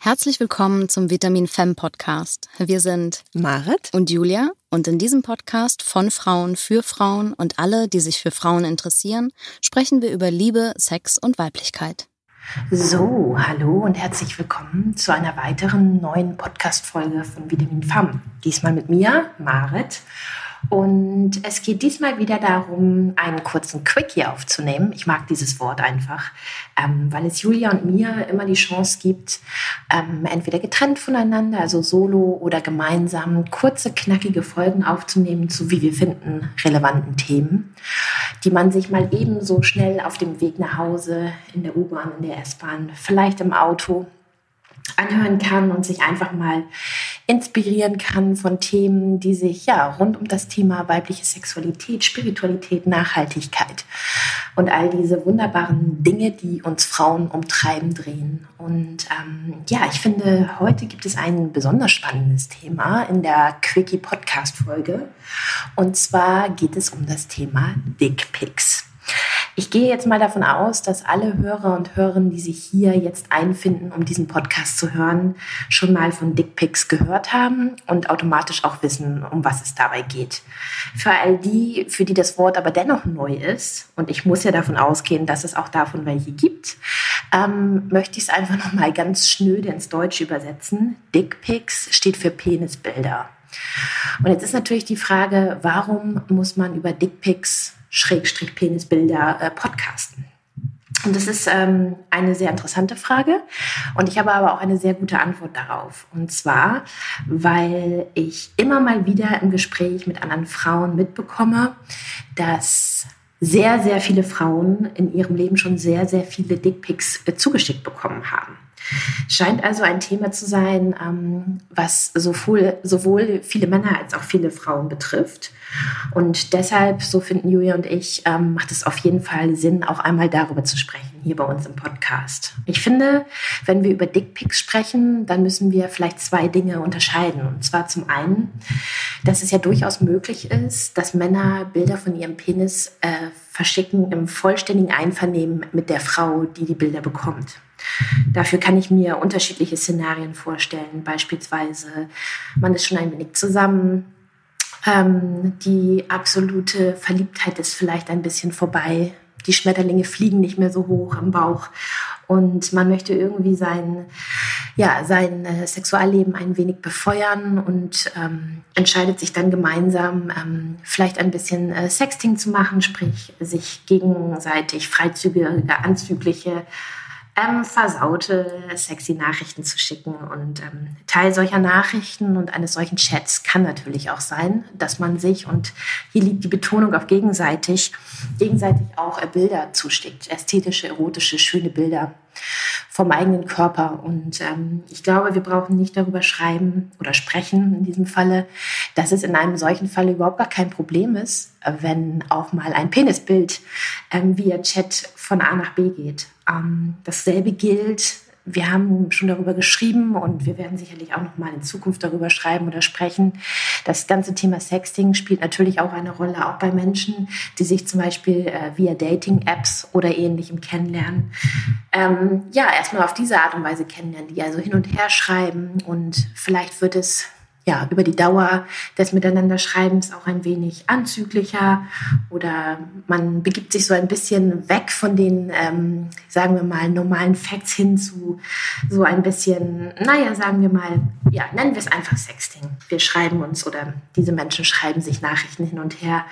Herzlich willkommen zum Vitamin Femme Podcast. Wir sind Marit und Julia und in diesem Podcast von Frauen für Frauen und alle, die sich für Frauen interessieren, sprechen wir über Liebe, Sex und Weiblichkeit. So, hallo und herzlich willkommen zu einer weiteren neuen Podcast-Folge von Vitamin Femme. Diesmal mit mir, Marit. Und es geht diesmal wieder darum, einen kurzen Quickie aufzunehmen. Ich mag dieses Wort einfach, ähm, weil es Julia und mir immer die Chance gibt, ähm, entweder getrennt voneinander, also solo oder gemeinsam, kurze, knackige Folgen aufzunehmen zu, wie wir finden, relevanten Themen, die man sich mal ebenso schnell auf dem Weg nach Hause, in der U-Bahn, in der S-Bahn, vielleicht im Auto anhören kann und sich einfach mal inspirieren kann von Themen, die sich ja rund um das Thema weibliche Sexualität, Spiritualität, Nachhaltigkeit und all diese wunderbaren Dinge, die uns Frauen umtreiben, drehen. Und ähm, ja, ich finde, heute gibt es ein besonders spannendes Thema in der Quickie Podcast Folge. Und zwar geht es um das Thema Dickpics. Ich gehe jetzt mal davon aus, dass alle Hörer und Hörerinnen, die sich hier jetzt einfinden, um diesen Podcast zu hören, schon mal von Dickpics gehört haben und automatisch auch wissen, um was es dabei geht. Für all die, für die das Wort aber dennoch neu ist, und ich muss ja davon ausgehen, dass es auch davon welche gibt, ähm, möchte ich es einfach noch mal ganz schnöde ins Deutsche übersetzen. Dickpics steht für Penisbilder. Und jetzt ist natürlich die Frage, warum muss man über Dickpics Schrägstrich Penisbilder äh, podcasten? Und das ist ähm, eine sehr interessante Frage. Und ich habe aber auch eine sehr gute Antwort darauf. Und zwar, weil ich immer mal wieder im Gespräch mit anderen Frauen mitbekomme, dass sehr, sehr viele Frauen in ihrem Leben schon sehr, sehr viele Dickpics äh, zugeschickt bekommen haben. Scheint also ein Thema zu sein, ähm, was sowohl, sowohl viele Männer als auch viele Frauen betrifft. Und deshalb, so finden Julia und ich, ähm, macht es auf jeden Fall Sinn, auch einmal darüber zu sprechen, hier bei uns im Podcast. Ich finde, wenn wir über Dickpics sprechen, dann müssen wir vielleicht zwei Dinge unterscheiden. Und zwar zum einen, dass es ja durchaus möglich ist, dass Männer Bilder von ihrem Penis äh, verschicken im vollständigen Einvernehmen mit der Frau, die die Bilder bekommt. Dafür kann ich mir unterschiedliche Szenarien vorstellen. Beispielsweise, man ist schon ein wenig zusammen, ähm, die absolute Verliebtheit ist vielleicht ein bisschen vorbei. Die Schmetterlinge fliegen nicht mehr so hoch im Bauch und man möchte irgendwie sein, ja, sein äh, Sexualleben ein wenig befeuern und ähm, entscheidet sich dann gemeinsam, ähm, vielleicht ein bisschen äh, Sexting zu machen, sprich sich gegenseitig freizügige, anzügliche ähm, versaute, sexy Nachrichten zu schicken. Und ähm, Teil solcher Nachrichten und eines solchen Chats kann natürlich auch sein, dass man sich, und hier liegt die Betonung auf gegenseitig, gegenseitig auch äh, Bilder zuschickt. Ästhetische, erotische, schöne Bilder vom eigenen Körper. Und ähm, ich glaube, wir brauchen nicht darüber schreiben oder sprechen in diesem Falle, dass es in einem solchen Fall überhaupt gar kein Problem ist, wenn auch mal ein Penisbild ähm, via Chat von A nach B geht. Ähm, dasselbe gilt wir haben schon darüber geschrieben und wir werden sicherlich auch noch mal in Zukunft darüber schreiben oder sprechen. Das ganze Thema Sexting spielt natürlich auch eine Rolle, auch bei Menschen, die sich zum Beispiel äh, via Dating-Apps oder ähnlichem kennenlernen. Ähm, ja, erstmal auf diese Art und Weise kennenlernen, die also hin und her schreiben und vielleicht wird es ja, über die Dauer des Miteinanderschreibens auch ein wenig anzüglicher oder man begibt sich so ein bisschen weg von den, ähm, sagen wir mal, normalen Facts hin zu so ein bisschen, naja, sagen wir mal, ja, nennen wir es einfach Sexting. Wir schreiben uns oder diese Menschen schreiben sich Nachrichten hin und her,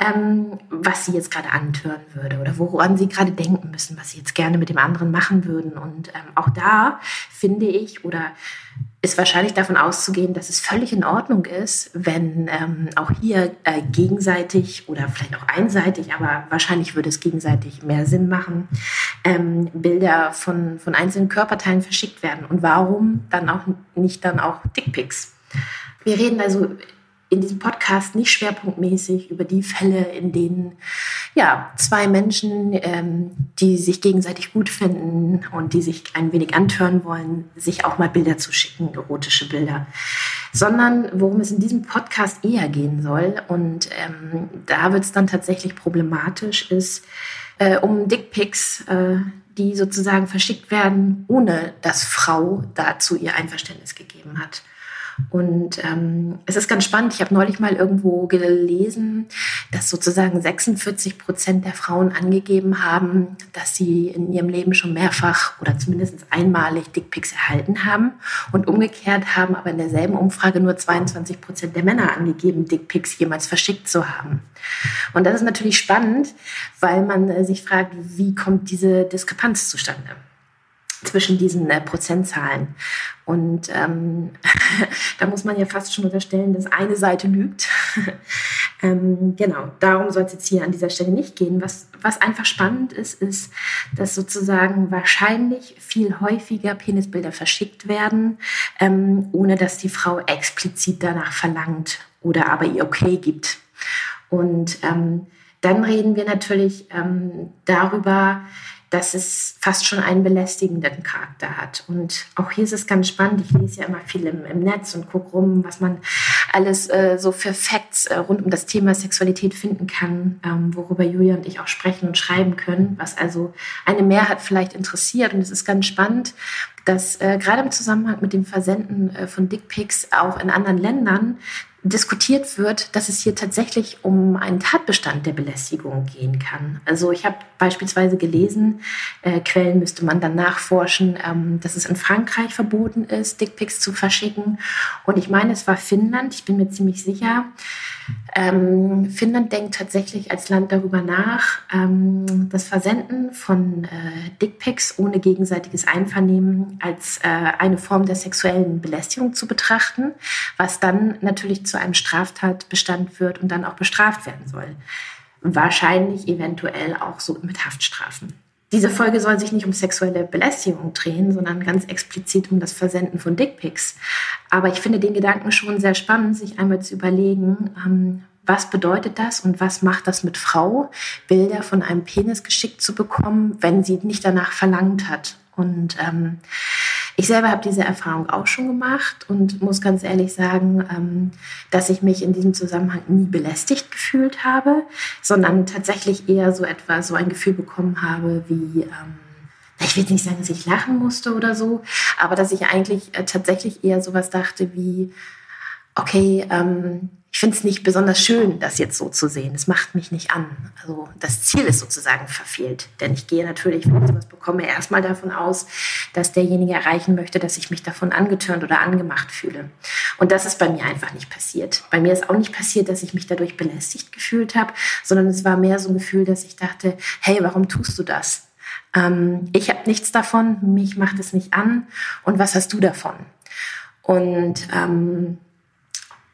ähm, was sie jetzt gerade antören würde oder woran sie gerade denken müssen, was sie jetzt gerne mit dem anderen machen würden. Und ähm, auch da finde ich oder ist wahrscheinlich davon auszugehen, dass es völlig in Ordnung ist, wenn ähm, auch hier äh, gegenseitig oder vielleicht auch einseitig, aber wahrscheinlich würde es gegenseitig mehr Sinn machen, ähm, Bilder von, von einzelnen Körperteilen verschickt werden. Und warum dann auch nicht dann auch Dickpics? Wir reden also in diesem Podcast nicht schwerpunktmäßig über die Fälle, in denen ja zwei Menschen, ähm, die sich gegenseitig gut finden und die sich ein wenig antören wollen, sich auch mal Bilder zu schicken, erotische Bilder, sondern worum es in diesem Podcast eher gehen soll und ähm, da wird es dann tatsächlich problematisch ist, äh, um Dickpics, äh, die sozusagen verschickt werden, ohne dass Frau dazu ihr Einverständnis gegeben hat. Und ähm, es ist ganz spannend. Ich habe neulich mal irgendwo gelesen, dass sozusagen 46 Prozent der Frauen angegeben haben, dass sie in ihrem Leben schon mehrfach oder zumindest einmalig Dickpics erhalten haben. Und umgekehrt haben aber in derselben Umfrage nur 22 Prozent der Männer angegeben, Dickpics jemals verschickt zu haben. Und das ist natürlich spannend, weil man äh, sich fragt, wie kommt diese Diskrepanz zustande? Zwischen diesen äh, Prozentzahlen. Und ähm, da muss man ja fast schon unterstellen, dass eine Seite lügt. ähm, genau, darum soll es jetzt hier an dieser Stelle nicht gehen. Was, was einfach spannend ist, ist, dass sozusagen wahrscheinlich viel häufiger Penisbilder verschickt werden, ähm, ohne dass die Frau explizit danach verlangt oder aber ihr okay gibt. Und ähm, dann reden wir natürlich ähm, darüber, dass es fast schon einen belästigenden Charakter hat. Und auch hier ist es ganz spannend. Ich lese ja immer viel im, im Netz und gucke rum, was man alles äh, so für Facts äh, rund um das Thema Sexualität finden kann, ähm, worüber Julia und ich auch sprechen und schreiben können, was also eine Mehrheit vielleicht interessiert. Und es ist ganz spannend, dass äh, gerade im Zusammenhang mit dem Versenden äh, von Dickpics auch in anderen Ländern diskutiert wird, dass es hier tatsächlich um einen Tatbestand der Belästigung gehen kann. Also ich habe beispielsweise gelesen, äh, Quellen müsste man dann nachforschen, ähm, dass es in Frankreich verboten ist, Dickpics zu verschicken. Und ich meine, es war Finnland, ich bin mir ziemlich sicher. Ähm, Finnland denkt tatsächlich als Land darüber nach, ähm, das Versenden von äh, Dickpics ohne gegenseitiges Einvernehmen als äh, eine Form der sexuellen Belästigung zu betrachten, was dann natürlich zu einem Straftatbestand wird und dann auch bestraft werden soll. Wahrscheinlich eventuell auch so mit Haftstrafen. Diese Folge soll sich nicht um sexuelle Belästigung drehen, sondern ganz explizit um das Versenden von Dickpics. Aber ich finde den Gedanken schon sehr spannend, sich einmal zu überlegen, ähm, was bedeutet das und was macht das mit Frau, Bilder von einem Penis geschickt zu bekommen, wenn sie nicht danach verlangt hat. Und ähm, ich selber habe diese Erfahrung auch schon gemacht und muss ganz ehrlich sagen, ähm, dass ich mich in diesem Zusammenhang nie belästigt gefühlt habe, sondern tatsächlich eher so etwa so ein Gefühl bekommen habe wie ähm, ich will nicht sagen, dass ich lachen musste oder so, aber dass ich eigentlich äh, tatsächlich eher sowas dachte wie, okay, ähm, ich finde es nicht besonders schön, das jetzt so zu sehen. Es macht mich nicht an. Also das Ziel ist sozusagen verfehlt. Denn ich gehe natürlich, wenn ich sowas bekomme, erstmal davon aus, dass derjenige erreichen möchte, dass ich mich davon angetörnt oder angemacht fühle. Und das ist bei mir einfach nicht passiert. Bei mir ist auch nicht passiert, dass ich mich dadurch belästigt gefühlt habe, sondern es war mehr so ein Gefühl, dass ich dachte, hey, warum tust du das? Ähm, ich habe nichts davon, mich macht es nicht an. Und was hast du davon? Und ähm,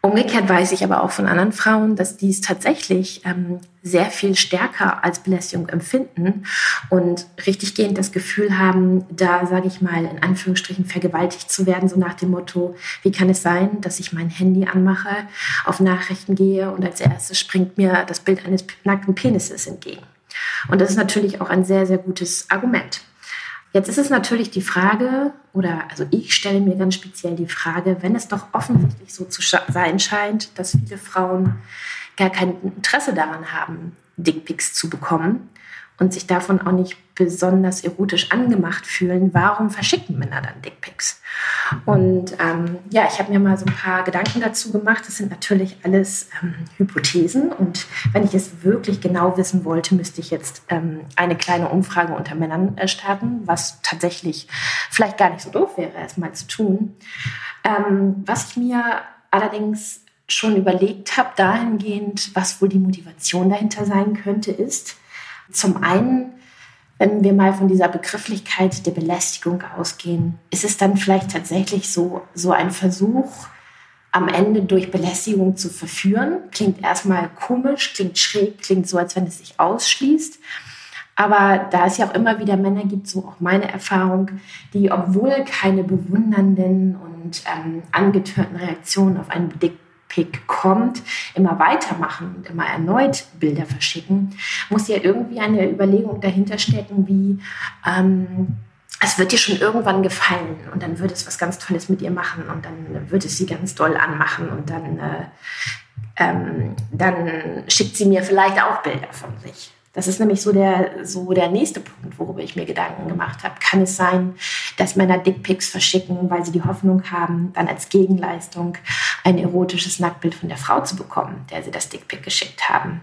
Umgekehrt weiß ich aber auch von anderen Frauen, dass die es tatsächlich ähm, sehr viel stärker als Belästigung empfinden und richtiggehend das Gefühl haben, da sage ich mal in Anführungsstrichen vergewaltigt zu werden, so nach dem Motto, wie kann es sein, dass ich mein Handy anmache, auf Nachrichten gehe und als erstes springt mir das Bild eines nackten Penises entgegen. Und das ist natürlich auch ein sehr, sehr gutes Argument. Jetzt ist es natürlich die Frage, oder also ich stelle mir ganz speziell die Frage, wenn es doch offensichtlich so zu sein scheint, dass viele Frauen gar kein Interesse daran haben, Dickpics zu bekommen, und sich davon auch nicht besonders erotisch angemacht fühlen, warum verschicken Männer dann Dickpics? Und ähm, ja, ich habe mir mal so ein paar Gedanken dazu gemacht. Das sind natürlich alles ähm, Hypothesen. Und wenn ich es wirklich genau wissen wollte, müsste ich jetzt ähm, eine kleine Umfrage unter Männern äh, starten, was tatsächlich vielleicht gar nicht so doof wäre, erstmal zu tun. Ähm, was ich mir allerdings schon überlegt habe, dahingehend, was wohl die Motivation dahinter sein könnte, ist, zum einen, wenn wir mal von dieser Begrifflichkeit der Belästigung ausgehen, ist es dann vielleicht tatsächlich so, so ein Versuch, am Ende durch Belästigung zu verführen. Klingt erstmal komisch, klingt schräg, klingt so, als wenn es sich ausschließt. Aber da es ja auch immer wieder Männer gibt, so auch meine Erfahrung, die, obwohl keine bewundernden und ähm, angetörten Reaktionen auf einen Pick kommt, immer weitermachen und immer erneut Bilder verschicken, muss ja irgendwie eine Überlegung dahinter stecken, wie ähm, es wird dir schon irgendwann gefallen und dann wird es was ganz Tolles mit ihr machen und dann wird es sie ganz doll anmachen und dann, äh, ähm, dann schickt sie mir vielleicht auch Bilder von sich. Das ist nämlich so der, so der nächste Punkt, worüber ich mir Gedanken gemacht habe. Kann es sein, dass Männer Dickpics verschicken, weil sie die Hoffnung haben, dann als Gegenleistung ein erotisches Nacktbild von der Frau zu bekommen, der sie das Dickpic geschickt haben?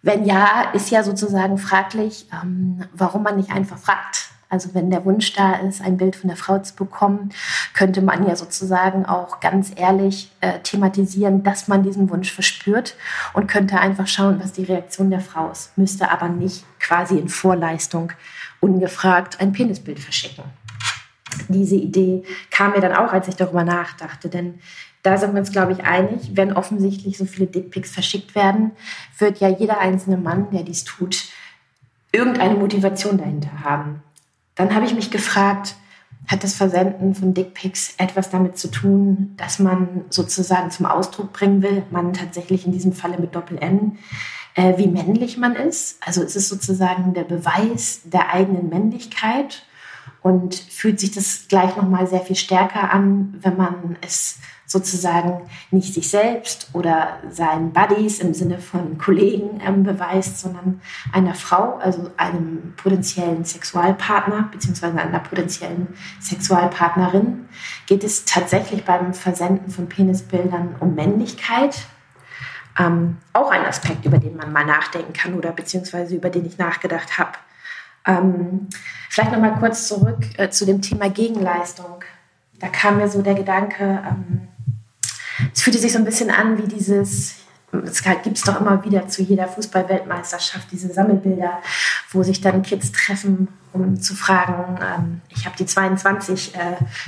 Wenn ja, ist ja sozusagen fraglich, ähm, warum man nicht einfach fragt. Also wenn der Wunsch da ist, ein Bild von der Frau zu bekommen, könnte man ja sozusagen auch ganz ehrlich äh, thematisieren, dass man diesen Wunsch verspürt und könnte einfach schauen, was die Reaktion der Frau ist. Müsste aber nicht quasi in Vorleistung ungefragt ein Penisbild verschicken. Diese Idee kam mir dann auch, als ich darüber nachdachte, denn da sind wir uns, glaube ich, einig, wenn offensichtlich so viele Dickpics verschickt werden, wird ja jeder einzelne Mann, der dies tut, irgendeine Motivation dahinter haben. Dann habe ich mich gefragt, hat das Versenden von Dickpics etwas damit zu tun, dass man sozusagen zum Ausdruck bringen will, man tatsächlich in diesem Falle mit Doppel-N, äh, wie männlich man ist? Also ist es sozusagen der Beweis der eigenen Männlichkeit und fühlt sich das gleich nochmal sehr viel stärker an, wenn man es sozusagen nicht sich selbst oder seinen Buddies im Sinne von Kollegen ähm, beweist, sondern einer Frau, also einem potenziellen Sexualpartner beziehungsweise einer potenziellen Sexualpartnerin, geht es tatsächlich beim Versenden von Penisbildern um Männlichkeit. Ähm, auch ein Aspekt, über den man mal nachdenken kann oder beziehungsweise über den ich nachgedacht habe. Ähm, vielleicht noch mal kurz zurück äh, zu dem Thema Gegenleistung. Da kam mir so der Gedanke, ähm, es fühlte sich so ein bisschen an wie dieses, es gibt es doch immer wieder zu jeder Fußball-Weltmeisterschaft, diese Sammelbilder, wo sich dann Kids treffen, um zu fragen, ähm, ich habe die 22 äh,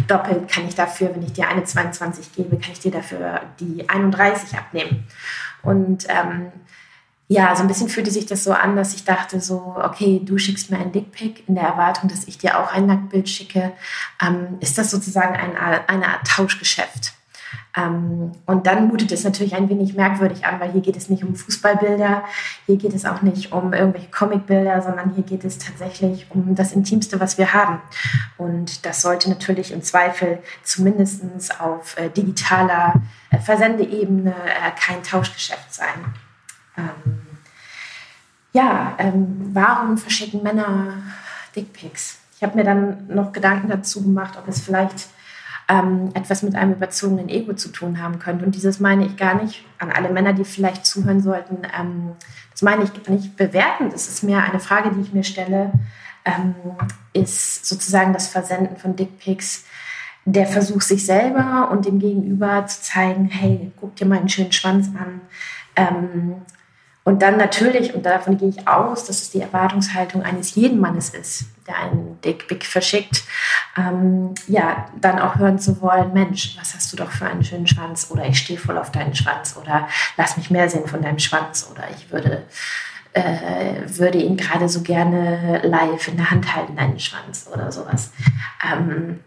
doppelt, kann ich dafür, wenn ich dir eine 22 gebe, kann ich dir dafür die 31 abnehmen? Und ähm, ja, so ein bisschen fühlte sich das so an, dass ich dachte so, okay, du schickst mir ein Dickpick in der Erwartung, dass ich dir auch ein Nacktbild schicke. Ähm, ist das sozusagen ein, eine Art Tauschgeschäft? Ähm, und dann mutet es natürlich ein wenig merkwürdig an, weil hier geht es nicht um Fußballbilder, hier geht es auch nicht um irgendwelche Comicbilder, sondern hier geht es tatsächlich um das Intimste, was wir haben. Und das sollte natürlich im Zweifel zumindest auf äh, digitaler äh, Versendeebene äh, kein Tauschgeschäft sein. Ähm, ja, ähm, warum verschicken Männer Dickpics? Ich habe mir dann noch Gedanken dazu gemacht, ob es vielleicht ähm, etwas mit einem überzogenen Ego zu tun haben könnte. Und dieses meine ich gar nicht an alle Männer, die vielleicht zuhören sollten. Ähm, das meine ich nicht bewertend. Es ist mehr eine Frage, die ich mir stelle, ähm, ist sozusagen das Versenden von Dickpics der Versuch, sich selber und dem Gegenüber zu zeigen, hey, guck dir meinen schönen Schwanz an. Und dann natürlich, und davon gehe ich aus, dass es die Erwartungshaltung eines jeden Mannes ist, der einen Dickpick verschickt, ähm, ja, dann auch hören zu wollen, Mensch, was hast du doch für einen schönen Schwanz? Oder ich stehe voll auf deinen Schwanz. Oder lass mich mehr sehen von deinem Schwanz. Oder ich würde, äh, würde ihn gerade so gerne live in der Hand halten, deinen Schwanz oder sowas. Ähm,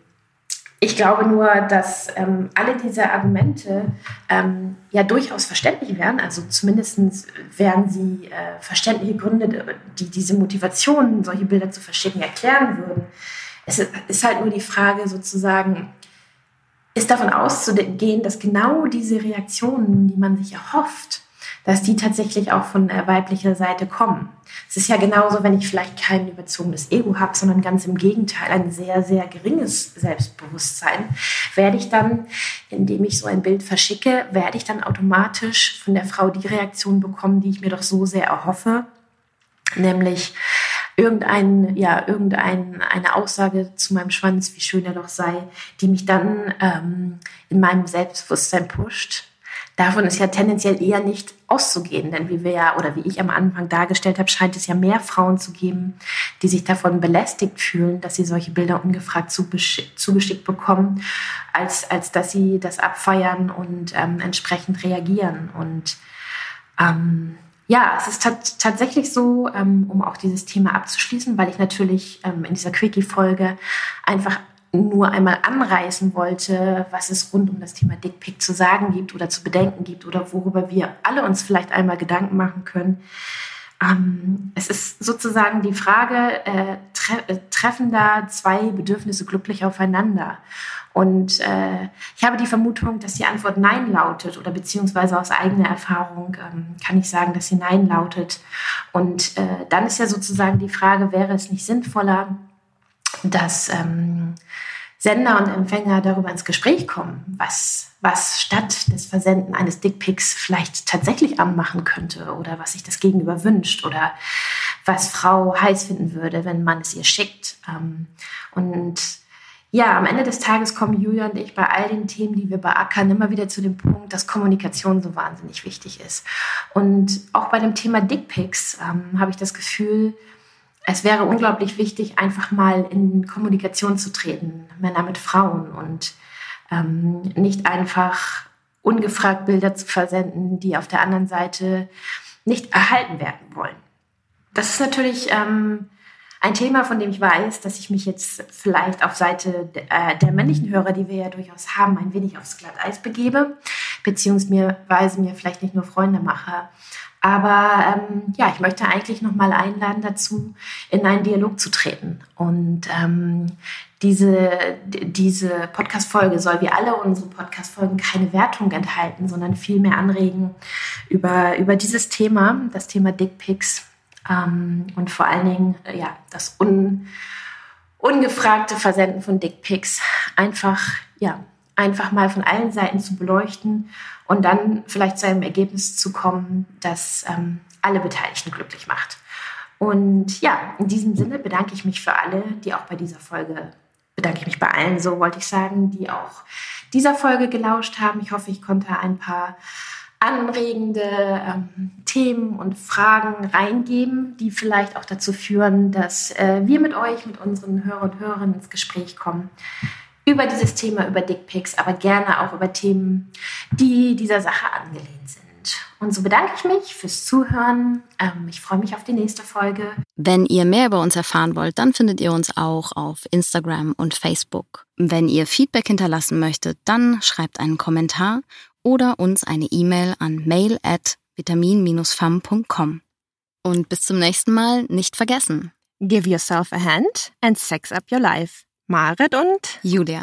ich glaube nur, dass ähm, alle diese Argumente ähm, ja durchaus verständlich wären. Also zumindest wären sie äh, verständliche Gründe, die diese Motivation, solche Bilder zu verschicken, erklären würden. Es ist halt nur die Frage sozusagen, ist davon auszugehen, dass genau diese Reaktionen, die man sich erhofft, dass die tatsächlich auch von äh, weiblicher Seite kommen. Es ist ja genauso, wenn ich vielleicht kein überzogenes Ego habe, sondern ganz im Gegenteil ein sehr, sehr geringes Selbstbewusstsein, werde ich dann, indem ich so ein Bild verschicke, werde ich dann automatisch von der Frau die Reaktion bekommen, die ich mir doch so sehr erhoffe, nämlich irgendein, ja, irgendein, eine Aussage zu meinem Schwanz, wie schön er doch sei, die mich dann ähm, in meinem Selbstbewusstsein pusht Davon ist ja tendenziell eher nicht auszugehen, denn wie wir ja oder wie ich am Anfang dargestellt habe, scheint es ja mehr Frauen zu geben, die sich davon belästigt fühlen, dass sie solche Bilder ungefragt zugeschickt bekommen, als, als dass sie das abfeiern und ähm, entsprechend reagieren. Und ähm, ja, es ist tatsächlich so, ähm, um auch dieses Thema abzuschließen, weil ich natürlich ähm, in dieser Quickie-Folge einfach nur einmal anreißen wollte, was es rund um das Thema Dickpick zu sagen gibt oder zu bedenken gibt oder worüber wir alle uns vielleicht einmal Gedanken machen können. Ähm, es ist sozusagen die Frage, äh, tre äh, treffen da zwei Bedürfnisse glücklich aufeinander? Und äh, ich habe die Vermutung, dass die Antwort Nein lautet oder beziehungsweise aus eigener Erfahrung ähm, kann ich sagen, dass sie Nein lautet. Und äh, dann ist ja sozusagen die Frage, wäre es nicht sinnvoller, dass ähm, Sender und Empfänger darüber ins Gespräch kommen, was, was statt des Versenden eines Dickpics vielleicht tatsächlich anmachen könnte oder was sich das Gegenüber wünscht oder was Frau heiß finden würde, wenn man es ihr schickt. Ähm, und ja, am Ende des Tages kommen Julia und ich bei all den Themen, die wir beackern, immer wieder zu dem Punkt, dass Kommunikation so wahnsinnig wichtig ist. Und auch bei dem Thema Dickpics ähm, habe ich das Gefühl, es wäre unglaublich wichtig, einfach mal in Kommunikation zu treten, Männer mit Frauen und ähm, nicht einfach ungefragt Bilder zu versenden, die auf der anderen Seite nicht erhalten werden wollen. Das ist natürlich ähm, ein Thema, von dem ich weiß, dass ich mich jetzt vielleicht auf Seite äh, der männlichen Hörer, die wir ja durchaus haben, ein wenig aufs Glatteis begebe, beziehungsweise mir vielleicht nicht nur Freunde mache. Aber ähm, ja, ich möchte eigentlich noch mal einladen dazu, in einen Dialog zu treten. Und ähm, diese, diese Podcast-Folge soll wie alle unsere Podcast-Folgen keine Wertung enthalten, sondern vielmehr anregen über, über dieses Thema, das Thema Dickpics ähm, und vor allen Dingen äh, ja, das un, ungefragte Versenden von Dickpics einfach, ja, einfach mal von allen Seiten zu beleuchten und dann vielleicht zu einem Ergebnis zu kommen, das ähm, alle Beteiligten glücklich macht. Und ja, in diesem Sinne bedanke ich mich für alle, die auch bei dieser Folge, bedanke ich mich bei allen, so wollte ich sagen, die auch dieser Folge gelauscht haben. Ich hoffe, ich konnte ein paar anregende ähm, Themen und Fragen reingeben, die vielleicht auch dazu führen, dass äh, wir mit euch, mit unseren Hörern und Hörerinnen ins Gespräch kommen über dieses Thema, über Dickpics, aber gerne auch über Themen, die dieser Sache angelehnt sind. Und so bedanke ich mich fürs Zuhören. Ähm, ich freue mich auf die nächste Folge. Wenn ihr mehr über uns erfahren wollt, dann findet ihr uns auch auf Instagram und Facebook. Wenn ihr Feedback hinterlassen möchtet, dann schreibt einen Kommentar oder uns eine E-Mail an mail at vitamin-fam.com. Und bis zum nächsten Mal nicht vergessen. Give yourself a hand and sex up your life. Marit und Julia.